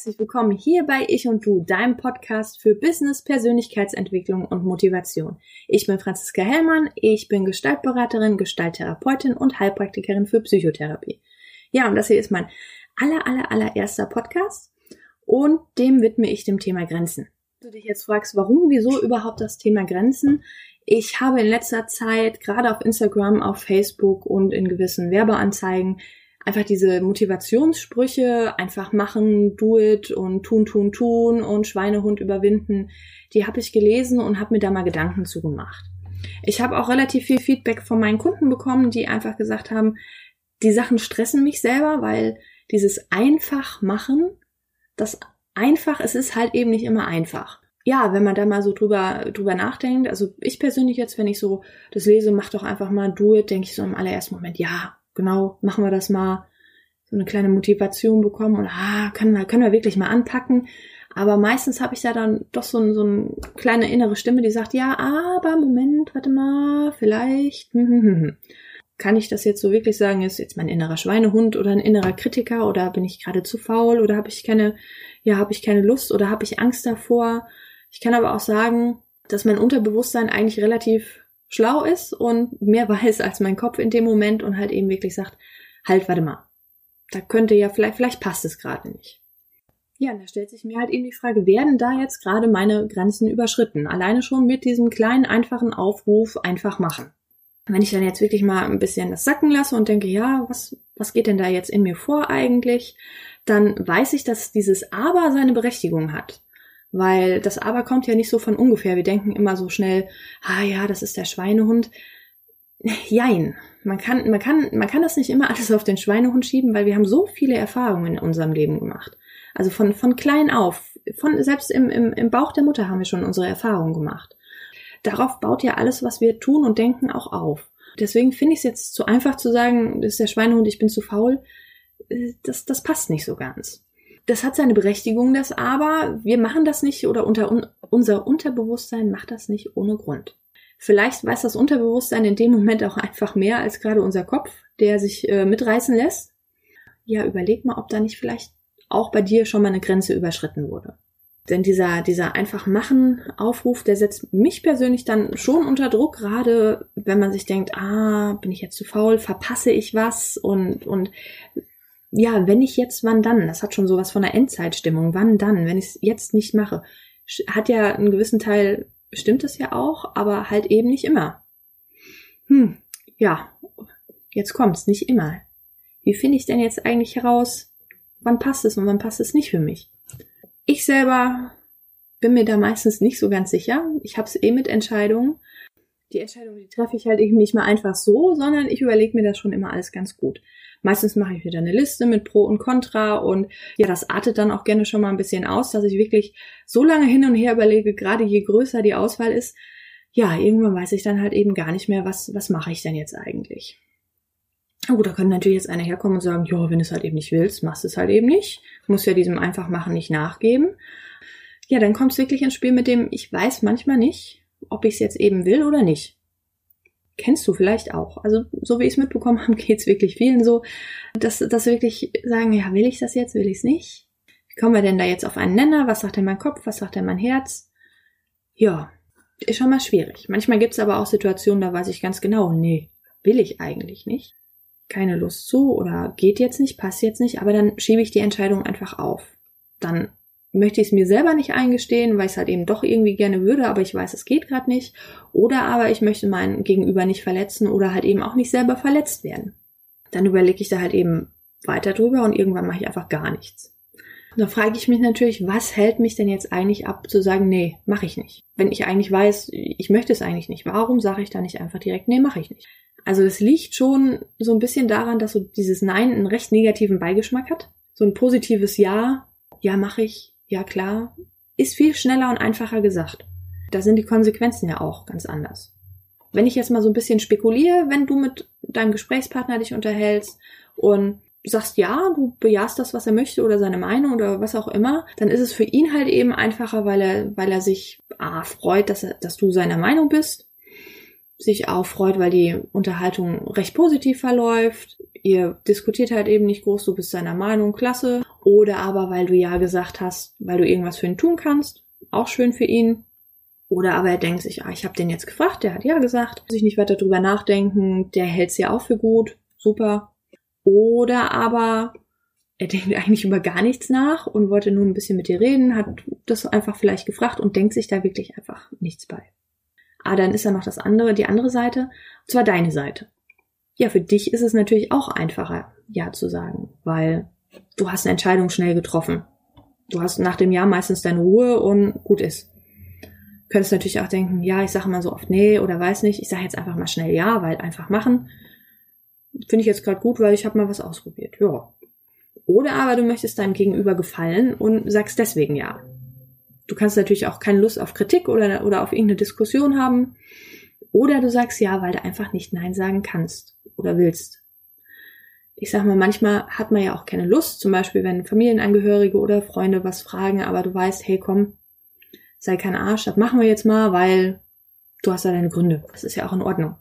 herzlich willkommen hier bei Ich und Du, deinem Podcast für Business, Persönlichkeitsentwicklung und Motivation. Ich bin Franziska Hellmann, ich bin Gestaltberaterin, Gestalttherapeutin und Heilpraktikerin für Psychotherapie. Ja, und das hier ist mein aller, aller, allererster Podcast und dem widme ich dem Thema Grenzen. Wenn du dich jetzt fragst, warum, wieso überhaupt das Thema Grenzen? Ich habe in letzter Zeit gerade auf Instagram, auf Facebook und in gewissen Werbeanzeigen einfach diese Motivationssprüche, einfach machen, do it und tun, tun, tun und Schweinehund überwinden, die habe ich gelesen und habe mir da mal Gedanken zugemacht. Ich habe auch relativ viel Feedback von meinen Kunden bekommen, die einfach gesagt haben, die Sachen stressen mich selber, weil dieses einfach machen, das einfach, es ist halt eben nicht immer einfach. Ja, wenn man da mal so drüber, drüber nachdenkt, also ich persönlich jetzt, wenn ich so das lese, mach doch einfach mal do it, denke ich so im allerersten Moment, ja, genau, machen wir das mal, so eine kleine Motivation bekommen und ah, können wir, können wir wirklich mal anpacken. Aber meistens habe ich da dann doch so, ein, so eine kleine innere Stimme, die sagt, ja, aber Moment, warte mal, vielleicht. Hm, hm, hm, Kann ich das jetzt so wirklich sagen, ist jetzt mein innerer Schweinehund oder ein innerer Kritiker oder bin ich gerade zu faul oder habe ich keine, ja, habe ich keine Lust oder habe ich Angst davor? Ich kann aber auch sagen, dass mein Unterbewusstsein eigentlich relativ schlau ist und mehr weiß als mein Kopf in dem Moment und halt eben wirklich sagt, halt, warte mal, da könnte ja vielleicht, vielleicht passt es gerade nicht. Ja, und da stellt sich mir halt eben die Frage, werden da jetzt gerade meine Grenzen überschritten? Alleine schon mit diesem kleinen, einfachen Aufruf einfach machen. Wenn ich dann jetzt wirklich mal ein bisschen das sacken lasse und denke, ja, was, was geht denn da jetzt in mir vor eigentlich? Dann weiß ich, dass dieses Aber seine Berechtigung hat. Weil das Aber kommt ja nicht so von ungefähr. Wir denken immer so schnell, ah ja, das ist der Schweinehund. Jein. Man kann, man kann, man kann das nicht immer alles auf den Schweinehund schieben, weil wir haben so viele Erfahrungen in unserem Leben gemacht. Also von, von klein auf, von, selbst im, im, im Bauch der Mutter haben wir schon unsere Erfahrungen gemacht. Darauf baut ja alles, was wir tun und denken, auch auf. Deswegen finde ich es jetzt zu einfach zu sagen, das ist der Schweinehund, ich bin zu faul. Das, das passt nicht so ganz das hat seine Berechtigung, das aber. Wir machen das nicht oder unter, un, unser Unterbewusstsein macht das nicht ohne Grund. Vielleicht weiß das Unterbewusstsein in dem Moment auch einfach mehr als gerade unser Kopf, der sich äh, mitreißen lässt. Ja, überleg mal, ob da nicht vielleicht auch bei dir schon mal eine Grenze überschritten wurde. Denn dieser, dieser einfach machen Aufruf, der setzt mich persönlich dann schon unter Druck, gerade wenn man sich denkt, ah, bin ich jetzt zu faul, verpasse ich was und, und ja, wenn ich jetzt, wann dann? Das hat schon sowas von einer Endzeitstimmung. Wann dann? Wenn ich es jetzt nicht mache. Hat ja einen gewissen Teil, stimmt es ja auch, aber halt eben nicht immer. Hm, ja, jetzt kommt's, nicht immer. Wie finde ich denn jetzt eigentlich heraus, wann passt es und wann passt es nicht für mich? Ich selber bin mir da meistens nicht so ganz sicher. Ich habe es eh mit Entscheidungen. Die Entscheidung, die treffe ich halt eben nicht mal einfach so, sondern ich überlege mir das schon immer alles ganz gut. Meistens mache ich wieder eine Liste mit Pro und Contra und ja, das artet dann auch gerne schon mal ein bisschen aus, dass ich wirklich so lange hin und her überlege, gerade je größer die Auswahl ist, ja, irgendwann weiß ich dann halt eben gar nicht mehr, was, was mache ich denn jetzt eigentlich. Na gut, da können natürlich jetzt einer herkommen und sagen, ja, wenn du es halt eben nicht willst, machst du es halt eben nicht. Muss ja diesem einfach machen nicht nachgeben. Ja, dann kommt es wirklich ins Spiel mit dem, ich weiß manchmal nicht, ob ich es jetzt eben will oder nicht kennst du vielleicht auch. Also so wie ich es mitbekommen habe, geht es wirklich vielen so, dass, dass wirklich sagen, ja, will ich das jetzt, will ich es nicht? Wie kommen wir denn da jetzt auf einen Nenner? Was sagt denn mein Kopf? Was sagt denn mein Herz? Ja, ist schon mal schwierig. Manchmal gibt es aber auch Situationen, da weiß ich ganz genau, nee, will ich eigentlich nicht. Keine Lust zu oder geht jetzt nicht, passt jetzt nicht, aber dann schiebe ich die Entscheidung einfach auf. Dann möchte ich es mir selber nicht eingestehen, weil ich es halt eben doch irgendwie gerne würde, aber ich weiß, es geht gerade nicht. Oder aber ich möchte meinen Gegenüber nicht verletzen oder halt eben auch nicht selber verletzt werden. Dann überlege ich da halt eben weiter drüber und irgendwann mache ich einfach gar nichts. Dann frage ich mich natürlich, was hält mich denn jetzt eigentlich ab zu sagen, nee, mache ich nicht. Wenn ich eigentlich weiß, ich möchte es eigentlich nicht, warum sage ich da nicht einfach direkt, nee, mache ich nicht. Also es liegt schon so ein bisschen daran, dass so dieses Nein einen recht negativen Beigeschmack hat. So ein positives Ja, ja, mache ich, ja klar, ist viel schneller und einfacher gesagt. Da sind die Konsequenzen ja auch ganz anders. Wenn ich jetzt mal so ein bisschen spekuliere, wenn du mit deinem Gesprächspartner dich unterhältst und sagst ja, du bejahst das, was er möchte oder seine Meinung oder was auch immer, dann ist es für ihn halt eben einfacher, weil er, weil er sich ah, freut, dass, er, dass du seiner Meinung bist, sich auch freut, weil die Unterhaltung recht positiv verläuft. Ihr diskutiert halt eben nicht groß, du bist seiner Meinung, klasse. Oder aber, weil du ja gesagt hast, weil du irgendwas für ihn tun kannst. Auch schön für ihn. Oder aber er denkt sich, ah, ich habe den jetzt gefragt, der hat ja gesagt, muss ich nicht weiter drüber nachdenken, der hält's ja auch für gut, super. Oder aber er denkt eigentlich über gar nichts nach und wollte nur ein bisschen mit dir reden, hat das einfach vielleicht gefragt und denkt sich da wirklich einfach nichts bei. Ah, dann ist da noch das andere, die andere Seite, und zwar deine Seite. Ja, für dich ist es natürlich auch einfacher, Ja zu sagen, weil du hast eine Entscheidung schnell getroffen. Du hast nach dem Ja meistens deine Ruhe und gut ist. Du könntest natürlich auch denken, ja, ich sage mal so oft nee oder weiß nicht, ich sage jetzt einfach mal schnell ja, weil einfach machen. Finde ich jetzt gerade gut, weil ich habe mal was ausprobiert. Ja, oder aber du möchtest deinem Gegenüber gefallen und sagst deswegen ja. Du kannst natürlich auch keine Lust auf Kritik oder, oder auf irgendeine Diskussion haben. Oder du sagst ja, weil du einfach nicht Nein sagen kannst oder willst. Ich sag mal, manchmal hat man ja auch keine Lust, zum Beispiel wenn Familienangehörige oder Freunde was fragen, aber du weißt, hey komm, sei kein Arsch, das machen wir jetzt mal, weil du hast ja deine Gründe. Das ist ja auch in Ordnung.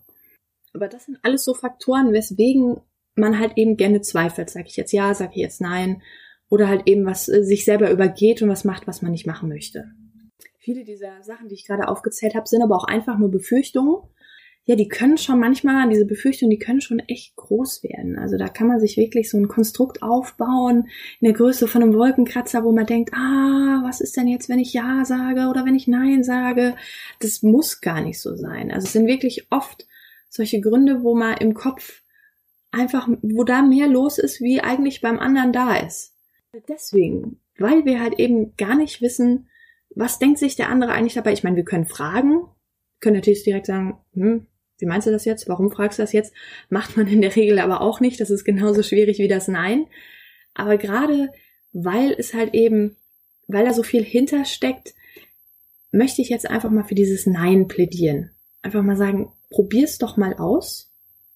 Aber das sind alles so Faktoren, weswegen man halt eben gerne zweifelt. Sag ich jetzt ja, sag ich jetzt nein. Oder halt eben was äh, sich selber übergeht und was macht, was man nicht machen möchte. Viele dieser Sachen, die ich gerade aufgezählt habe, sind aber auch einfach nur Befürchtungen. Ja, die können schon manchmal, diese Befürchtungen, die können schon echt groß werden. Also da kann man sich wirklich so ein Konstrukt aufbauen in der Größe von einem Wolkenkratzer, wo man denkt, ah, was ist denn jetzt, wenn ich Ja sage oder wenn ich Nein sage? Das muss gar nicht so sein. Also es sind wirklich oft solche Gründe, wo man im Kopf einfach, wo da mehr los ist, wie eigentlich beim anderen da ist. Deswegen, weil wir halt eben gar nicht wissen, was denkt sich der andere eigentlich dabei. Ich meine, wir können fragen, können natürlich direkt sagen, hm, wie meinst du das jetzt? Warum fragst du das jetzt? Macht man in der Regel aber auch nicht. Das ist genauso schwierig wie das Nein. Aber gerade weil es halt eben, weil da so viel hintersteckt, möchte ich jetzt einfach mal für dieses Nein plädieren. Einfach mal sagen, probier's doch mal aus.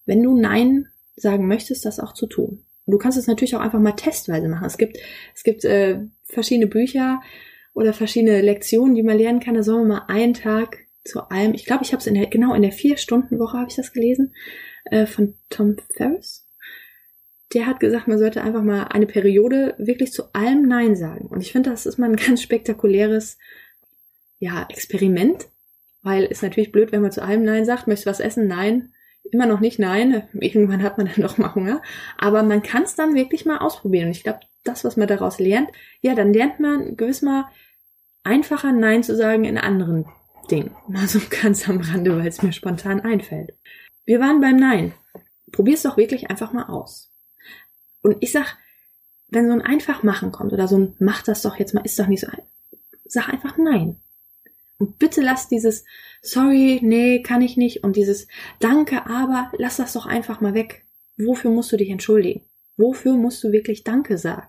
Wenn du Nein sagen möchtest, das auch zu tun. Du kannst es natürlich auch einfach mal testweise machen. Es gibt, es gibt äh, verschiedene Bücher oder verschiedene Lektionen, die man lernen kann. Da soll man mal einen Tag zu allem. Ich glaube, ich habe es in der genau in der vier Stunden Woche habe ich das gelesen äh, von Tom Ferris. Der hat gesagt, man sollte einfach mal eine Periode wirklich zu allem Nein sagen. Und ich finde, das ist mal ein ganz spektakuläres ja Experiment, weil es natürlich blöd, wenn man zu allem Nein sagt. Möchtest du was essen? Nein immer noch nicht nein. Irgendwann hat man dann doch mal Hunger. Aber man kann es dann wirklich mal ausprobieren. Und ich glaube, das, was man daraus lernt, ja, dann lernt man gewiss mal einfacher Nein zu sagen in anderen Dingen. Mal so ganz am Rande, weil es mir spontan einfällt. Wir waren beim Nein. Probier's doch wirklich einfach mal aus. Und ich sag, wenn so ein einfach machen kommt oder so ein mach das doch jetzt mal, ist doch nicht so sag einfach Nein. Und bitte lass dieses sorry, nee, kann ich nicht und dieses danke, aber lass das doch einfach mal weg. Wofür musst du dich entschuldigen? Wofür musst du wirklich danke sagen?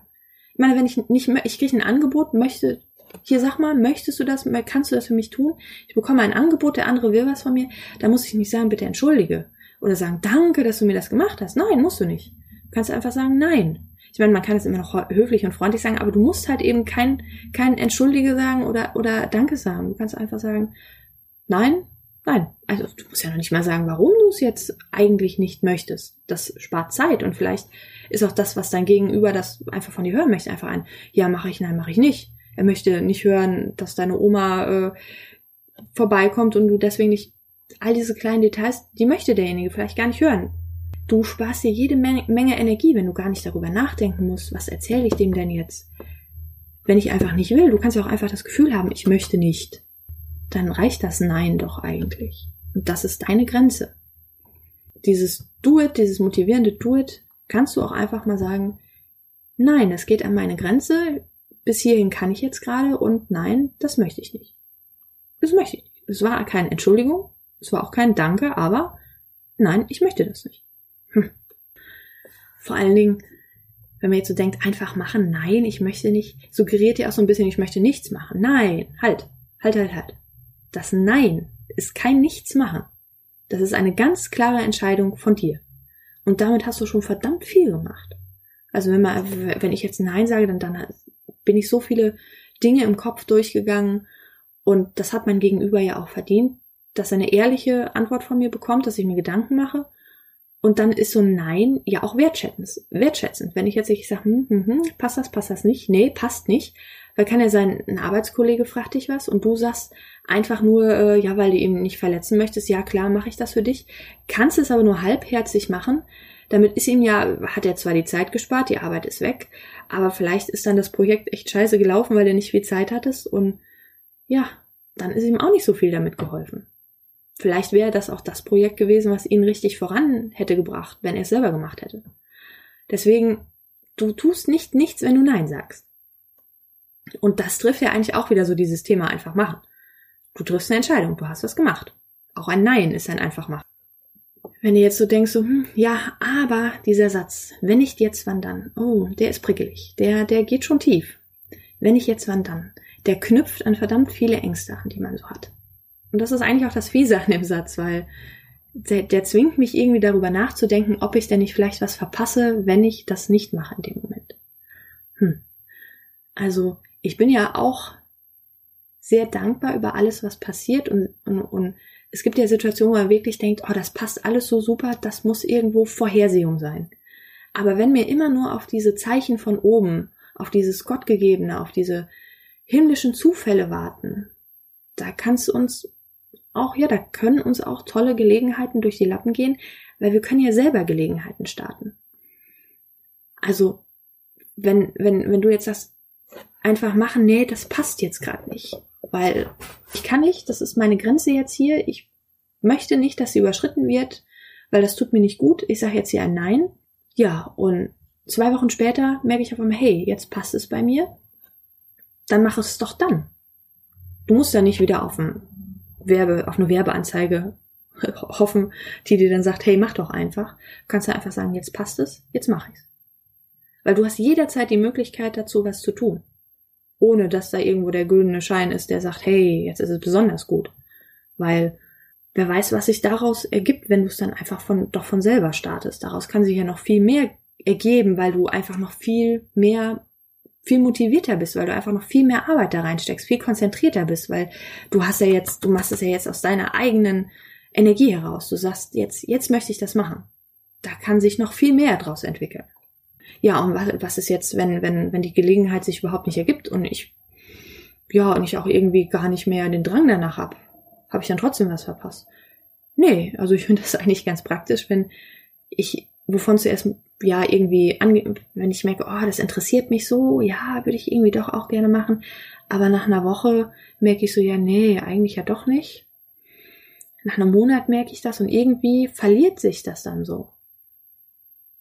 Ich meine, wenn ich nicht, ich kriege ein Angebot, möchte, hier sag mal, möchtest du das, kannst du das für mich tun? Ich bekomme ein Angebot, der andere will was von mir, da muss ich nicht sagen, bitte entschuldige. Oder sagen, danke, dass du mir das gemacht hast. Nein, musst du nicht. Du kannst einfach sagen, nein. Ich meine, man kann es immer noch höflich und freundlich sagen, aber du musst halt eben kein, kein Entschuldige sagen oder, oder Danke sagen. Du kannst einfach sagen, nein, nein. Also du musst ja noch nicht mal sagen, warum du es jetzt eigentlich nicht möchtest. Das spart Zeit und vielleicht ist auch das, was dein Gegenüber das einfach von dir hören möchte, einfach ein, ja, mache ich, nein, mache ich nicht. Er möchte nicht hören, dass deine Oma äh, vorbeikommt und du deswegen nicht all diese kleinen Details, die möchte derjenige vielleicht gar nicht hören. Du sparst dir jede Menge, Energie, wenn du gar nicht darüber nachdenken musst, was erzähle ich dem denn jetzt? Wenn ich einfach nicht will, du kannst ja auch einfach das Gefühl haben, ich möchte nicht. Dann reicht das Nein doch eigentlich. Und das ist deine Grenze. Dieses Do it, dieses motivierende Do it, kannst du auch einfach mal sagen, nein, es geht an meine Grenze, bis hierhin kann ich jetzt gerade und nein, das möchte ich nicht. Das möchte ich nicht. Es war keine Entschuldigung, es war auch kein Danke, aber nein, ich möchte das nicht. Hm. Vor allen Dingen, wenn man jetzt so denkt, einfach machen, nein, ich möchte nicht, suggeriert ihr auch so ein bisschen, ich möchte nichts machen. Nein, halt, halt, halt, halt. Das Nein ist kein Nichts machen. Das ist eine ganz klare Entscheidung von dir. Und damit hast du schon verdammt viel gemacht. Also wenn man, wenn ich jetzt Nein sage, dann, dann bin ich so viele Dinge im Kopf durchgegangen und das hat mein Gegenüber ja auch verdient, dass er eine ehrliche Antwort von mir bekommt, dass ich mir Gedanken mache Und dann ist so ein Nein ja auch wertschätzend. wertschätzend. Wenn ich jetzt ich sage, hm, hm, hm, passt das, passt das nicht? Nee, passt nicht. Weil kann ja sein, ein Arbeitskollege fragt dich was und du sagst einfach nur, äh, ja, weil du ihn nicht verletzen möchtest, ja klar, mache ich das für dich. Kannst es aber nur halbherzig machen. Damit ist ihm ja, hat er zwar die Zeit gespart, die Arbeit ist weg, aber vielleicht ist dann das Projekt echt scheiße gelaufen, weil er nicht viel Zeit hattest und ja, dann ist ihm auch nicht so viel damit geholfen. Vielleicht wäre das auch das Projekt gewesen, was ihn richtig voran hätte gebracht, wenn er es selber gemacht hätte. Deswegen, du tust nicht nichts, wenn du Nein sagst. Und das trifft ja eigentlich auch wieder so dieses Thema einfach machen. Du triffst eine Entscheidung, du hast was gemacht. Auch ein Nein ist ein einfach machen. Wenn du jetzt so denkst, so, hm, ja, aber dieser Satz, wenn nicht jetzt, wann dann? Oh, der ist prickelig. Der, der geht schon tief. Wenn nicht jetzt, wann dann? Der knüpft an verdammt viele Ängste an, die man so hat. Und das ist eigentlich auch das Fiese an dem Satz, weil der, der zwingt mich irgendwie darüber nachzudenken, ob ich denn nicht vielleicht was verpasse, wenn ich das nicht mache in dem Moment. Hm. Also ich bin ja auch sehr dankbar über alles, was passiert und, und, und es gibt ja Situationen, wo man wirklich denkt, oh, das passt alles so super, das muss irgendwo Vorhersehung sein. Aber wenn wir immer nur auf diese Zeichen von oben, auf dieses Gottgegebene, auf diese himmlischen Zufälle warten, da kann es uns auch, ja, da können uns auch tolle Gelegenheiten durch die Lappen gehen, weil wir können ja selber Gelegenheiten starten. Also, wenn, wenn, wenn du jetzt sagst, einfach machen, nee, das passt jetzt gerade nicht. Weil ich kann nicht, das ist meine Grenze jetzt hier. Ich möchte nicht, dass sie überschritten wird, weil das tut mir nicht gut. Ich sage jetzt hier ein Nein. Ja, und zwei Wochen später merke ich auf einmal, hey, jetzt passt es bei mir. Dann mach es doch dann. Du musst ja nicht wieder auf, ein Werbe, auf eine Werbeanzeige hoffen, die dir dann sagt, hey, mach doch einfach. Du kannst ja einfach sagen, jetzt passt es, jetzt mach ich's. Weil du hast jederzeit die Möglichkeit dazu, was zu tun ohne dass da irgendwo der güldene Schein ist, der sagt, hey, jetzt ist es besonders gut. Weil wer weiß, was sich daraus ergibt, wenn du es dann einfach von, doch von selber startest. Daraus kann sich ja noch viel mehr ergeben, weil du einfach noch viel mehr, viel motivierter bist, weil du einfach noch viel mehr Arbeit da reinsteckst, viel konzentrierter bist, weil du hast ja jetzt, du machst es ja jetzt aus deiner eigenen Energie heraus. Du sagst, jetzt, jetzt möchte ich das machen. Da kann sich noch viel mehr draus entwickeln. Ja, und was, was ist jetzt, wenn, wenn, wenn die Gelegenheit sich überhaupt nicht ergibt und ich, ja, und ich auch irgendwie gar nicht mehr den Drang danach hab, habe ich dann trotzdem was verpasst? Nee, also ich finde das eigentlich ganz praktisch, wenn ich, wovon zuerst, ja, irgendwie, ange wenn ich merke, oh, das interessiert mich so, ja, würde ich irgendwie doch auch gerne machen, aber nach einer Woche merke ich so, ja, nee, eigentlich ja doch nicht. Nach einem Monat merke ich das und irgendwie verliert sich das dann so.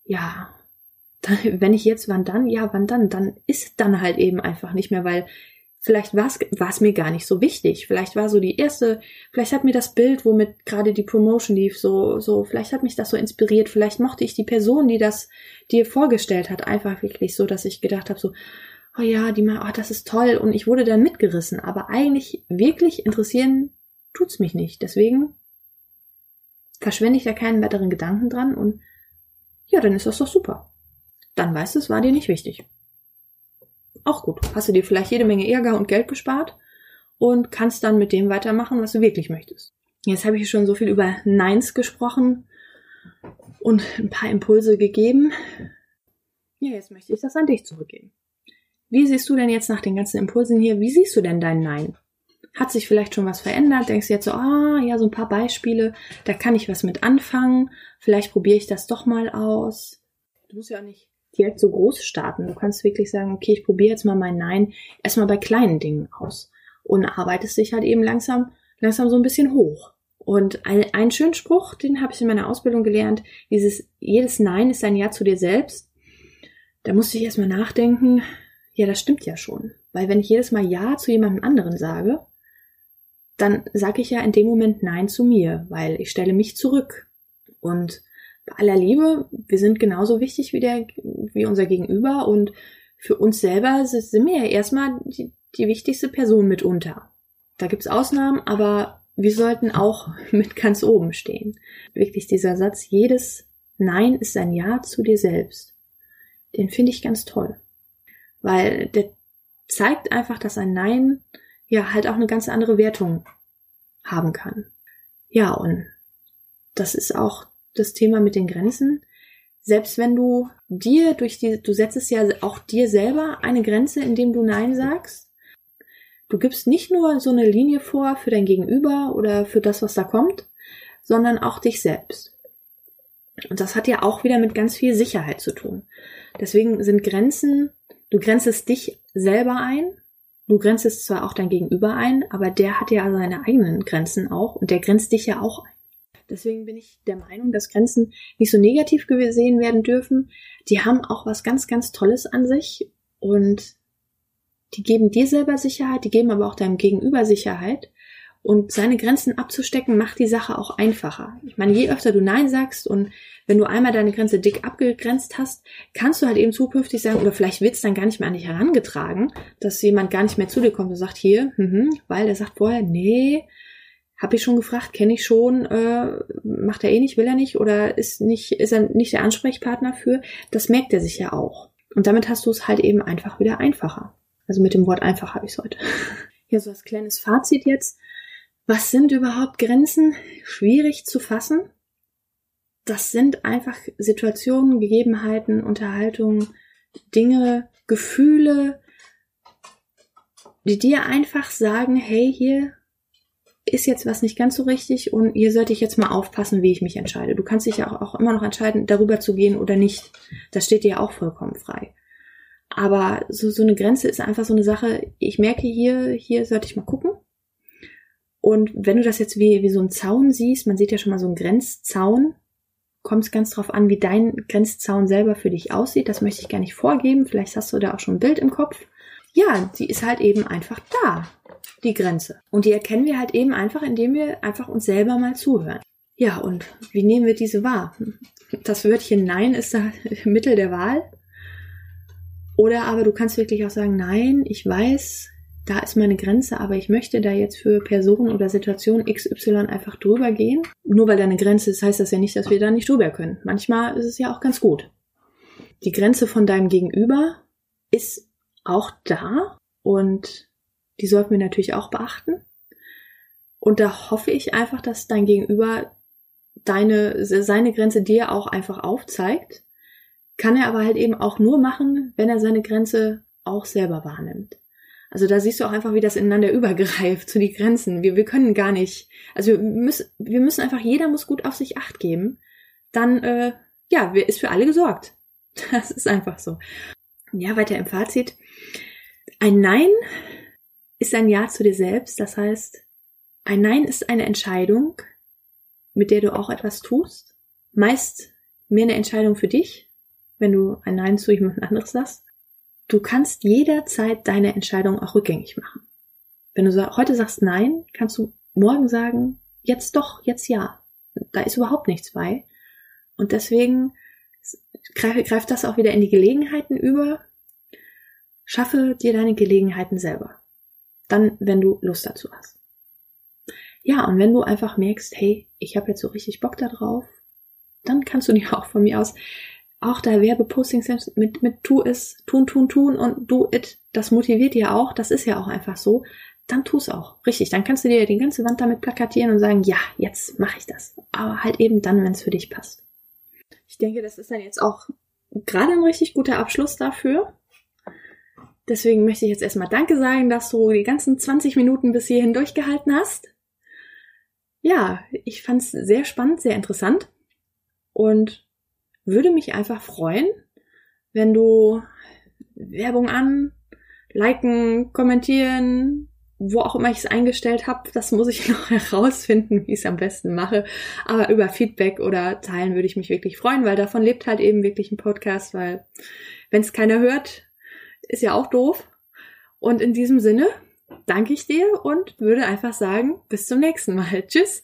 Ja, wenn ich jetzt, wann dann? Ja, wann dann? Dann ist dann halt eben einfach nicht mehr, weil vielleicht war es mir gar nicht so wichtig. Vielleicht war so die erste, vielleicht hat mir das Bild, womit gerade die Promotion lief, so, so, vielleicht hat mich das so inspiriert, vielleicht mochte ich die Person, die das dir vorgestellt hat, einfach wirklich so, dass ich gedacht habe, so, oh ja, die mal, oh, das ist toll und ich wurde dann mitgerissen, aber eigentlich wirklich interessieren tut's mich nicht. Deswegen verschwende ich da keinen weiteren Gedanken dran und ja, dann ist das doch super dann weißt du, es war dir nicht wichtig. Auch gut. Hast du dir vielleicht jede Menge Ärger und Geld gespart und kannst dann mit dem weitermachen, was du wirklich möchtest. Jetzt habe ich schon so viel über Neins gesprochen und ein paar Impulse gegeben. Ja, jetzt möchte ich das an dich zurückgeben. Wie siehst du denn jetzt nach den ganzen Impulsen hier, wie siehst du denn dein Nein? Hat sich vielleicht schon was verändert? Denkst du jetzt so, ah, ja, so ein paar Beispiele, da kann ich was mit anfangen. Vielleicht probiere ich das doch mal aus. Du musst ja auch nicht direkt so groß starten. Du kannst wirklich sagen, okay, ich probiere jetzt mal mein Nein erstmal bei kleinen Dingen aus und arbeitest dich halt eben langsam, langsam so ein bisschen hoch. Und ein, ein schönen Spruch, den habe ich in meiner Ausbildung gelernt, dieses jedes Nein ist ein Ja zu dir selbst. Da musste ich erstmal nachdenken, ja, das stimmt ja schon. Weil wenn ich jedes Mal Ja zu jemandem anderen sage, dann sage ich ja in dem Moment Nein zu mir, weil ich stelle mich zurück. Und bei aller Liebe, wir sind genauso wichtig wie der, wie unser Gegenüber und für uns selber sind wir ja erstmal die, die wichtigste Person mitunter. Da gibt's Ausnahmen, aber wir sollten auch mit ganz oben stehen. Wirklich dieser Satz, jedes Nein ist ein Ja zu dir selbst. Den finde ich ganz toll. Weil der zeigt einfach, dass ein Nein ja halt auch eine ganz andere Wertung haben kann. Ja, und das ist auch das Thema mit den Grenzen. Selbst wenn du dir durch die, du setzt es ja auch dir selber eine Grenze, indem du Nein sagst. Du gibst nicht nur so eine Linie vor für dein Gegenüber oder für das, was da kommt, sondern auch dich selbst. Und das hat ja auch wieder mit ganz viel Sicherheit zu tun. Deswegen sind Grenzen, du grenzt es dich selber ein, du grenzt zwar auch dein Gegenüber ein, aber der hat ja seine eigenen Grenzen auch und der grenzt dich ja auch ein. Deswegen bin ich der Meinung, dass Grenzen nicht so negativ gesehen werden dürfen. Die haben auch was ganz, ganz Tolles an sich und die geben dir selber Sicherheit, die geben aber auch deinem Gegenüber Sicherheit. Und seine Grenzen abzustecken macht die Sache auch einfacher. Ich meine, je öfter du Nein sagst und wenn du einmal deine Grenze dick abgegrenzt hast, kannst du halt eben zukünftig sagen, oder vielleicht wird es dann gar nicht mehr an dich herangetragen, dass jemand gar nicht mehr zu dir kommt und sagt, hier, mhm, weil der sagt vorher, nee, hab ich schon gefragt, kenne ich schon, äh, macht er eh nicht, will er nicht oder ist nicht, ist er nicht der Ansprechpartner für, das merkt er sich ja auch. Und damit hast du es halt eben einfach wieder einfacher. Also mit dem Wort einfach habe ich es heute. Hier so als kleines Fazit jetzt. Was sind überhaupt Grenzen? Schwierig zu fassen. Das sind einfach Situationen, Gegebenheiten, Unterhaltungen, Dinge, Gefühle, die dir einfach sagen, hey, hier ist jetzt was nicht ganz so richtig und hier sollte ich jetzt mal aufpassen, wie ich mich entscheide. Du kannst dich ja auch, auch immer noch entscheiden, darüber zu gehen oder nicht. Das steht dir ja auch vollkommen frei. Aber so, so eine Grenze ist einfach so eine Sache, ich merke hier, hier sollte ich mal gucken. Und wenn du das jetzt wie, wie so ein Zaun siehst, man sieht ja schon mal so einen Grenzzaun, kommt es ganz drauf an, wie dein Grenzzaun selber für dich aussieht. Das möchte ich gar nicht vorgeben. Vielleicht hast du da auch schon ein Bild im Kopf. Ja, die ist halt eben einfach da, die Grenze. Und die erkennen wir halt eben einfach, indem wir einfach uns selber mal zuhören. Ja, und wie nehmen wir diese wahr? Das Wörtchen Nein ist da Mittel der Wahl. Oder aber du kannst wirklich auch sagen, nein, ich weiß, da ist meine Grenze, aber ich möchte da jetzt für Personen oder Situationen XY einfach drüber gehen. Nur weil da eine Grenze ist, heißt das ja nicht, dass wir da nicht drüber können. Manchmal ist es ja auch ganz gut. Die Grenze von deinem Gegenüber ist auch da und die sollten wir natürlich auch beachten. Und da hoffe ich einfach, dass dein Gegenüber deine, seine Grenze dir auch einfach aufzeigt. Kann er aber halt eben auch nur machen, wenn er seine Grenze auch selber wahrnimmt. Also da siehst du auch einfach, wie das ineinander übergreift, zu die Grenzen. Wir, wir können gar nicht, also wir müssen, wir müssen einfach, jeder muss gut auf sich acht geben. Dann, äh, ja, ist für alle gesorgt. Das ist einfach so. Ja, weiter im Fazit. Ein Nein ist ein Ja zu dir selbst. Das heißt, ein Nein ist eine Entscheidung, mit der du auch etwas tust. Meist mehr eine Entscheidung für dich, wenn du ein Nein zu jemand anderes sagst. Du kannst jederzeit deine Entscheidung auch rückgängig machen. Wenn du heute sagst Nein, kannst du morgen sagen, jetzt doch, jetzt ja. Da ist überhaupt nichts bei. Und deswegen greift greif das auch wieder in die Gelegenheiten über. Schaffe dir deine Gelegenheiten selber. Dann, wenn du Lust dazu hast. Ja, und wenn du einfach merkst, hey, ich habe jetzt so richtig Bock da drauf, dann kannst du dir auch von mir aus auch da Werbepostings mit, mit tu es, tun, tun, tun und do it, das motiviert ja auch, das ist ja auch einfach so, dann tu es auch. Richtig, dann kannst du dir die ganze Wand damit plakatieren und sagen, ja, jetzt mache ich das. Aber halt eben dann, wenn es für dich passt. Ich denke, das ist dann jetzt auch gerade ein richtig guter Abschluss dafür. Deswegen möchte ich jetzt erstmal Danke sagen, dass du die ganzen 20 Minuten bis hierhin durchgehalten hast. Ja, ich fand es sehr spannend, sehr interessant. Und würde mich einfach freuen, wenn du Werbung an, liken, kommentieren, wo auch immer ich es eingestellt habe, das muss ich noch herausfinden, wie ich es am besten mache. Aber über Feedback oder Teilen würde ich mich wirklich freuen, weil davon lebt halt eben wirklich ein Podcast, weil wenn es keiner hört, ist ja auch doof. Und in diesem Sinne danke ich dir und würde einfach sagen, bis zum nächsten Mal. Tschüss.